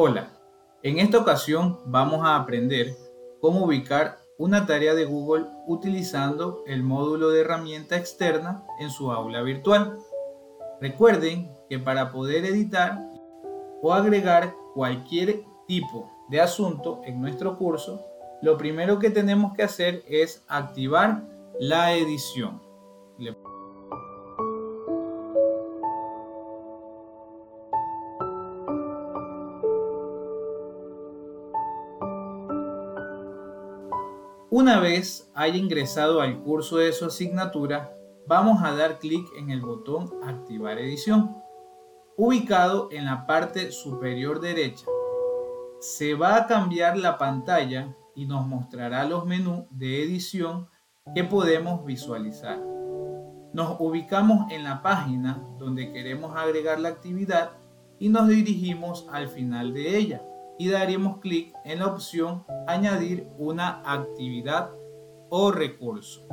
Hola, en esta ocasión vamos a aprender cómo ubicar una tarea de Google utilizando el módulo de herramienta externa en su aula virtual. Recuerden que para poder editar o agregar cualquier tipo de asunto en nuestro curso, lo primero que tenemos que hacer es activar la edición. Una vez haya ingresado al curso de su asignatura, vamos a dar clic en el botón Activar edición, ubicado en la parte superior derecha. Se va a cambiar la pantalla y nos mostrará los menús de edición que podemos visualizar. Nos ubicamos en la página donde queremos agregar la actividad y nos dirigimos al final de ella y daremos clic en la opción añadir una actividad o recurso.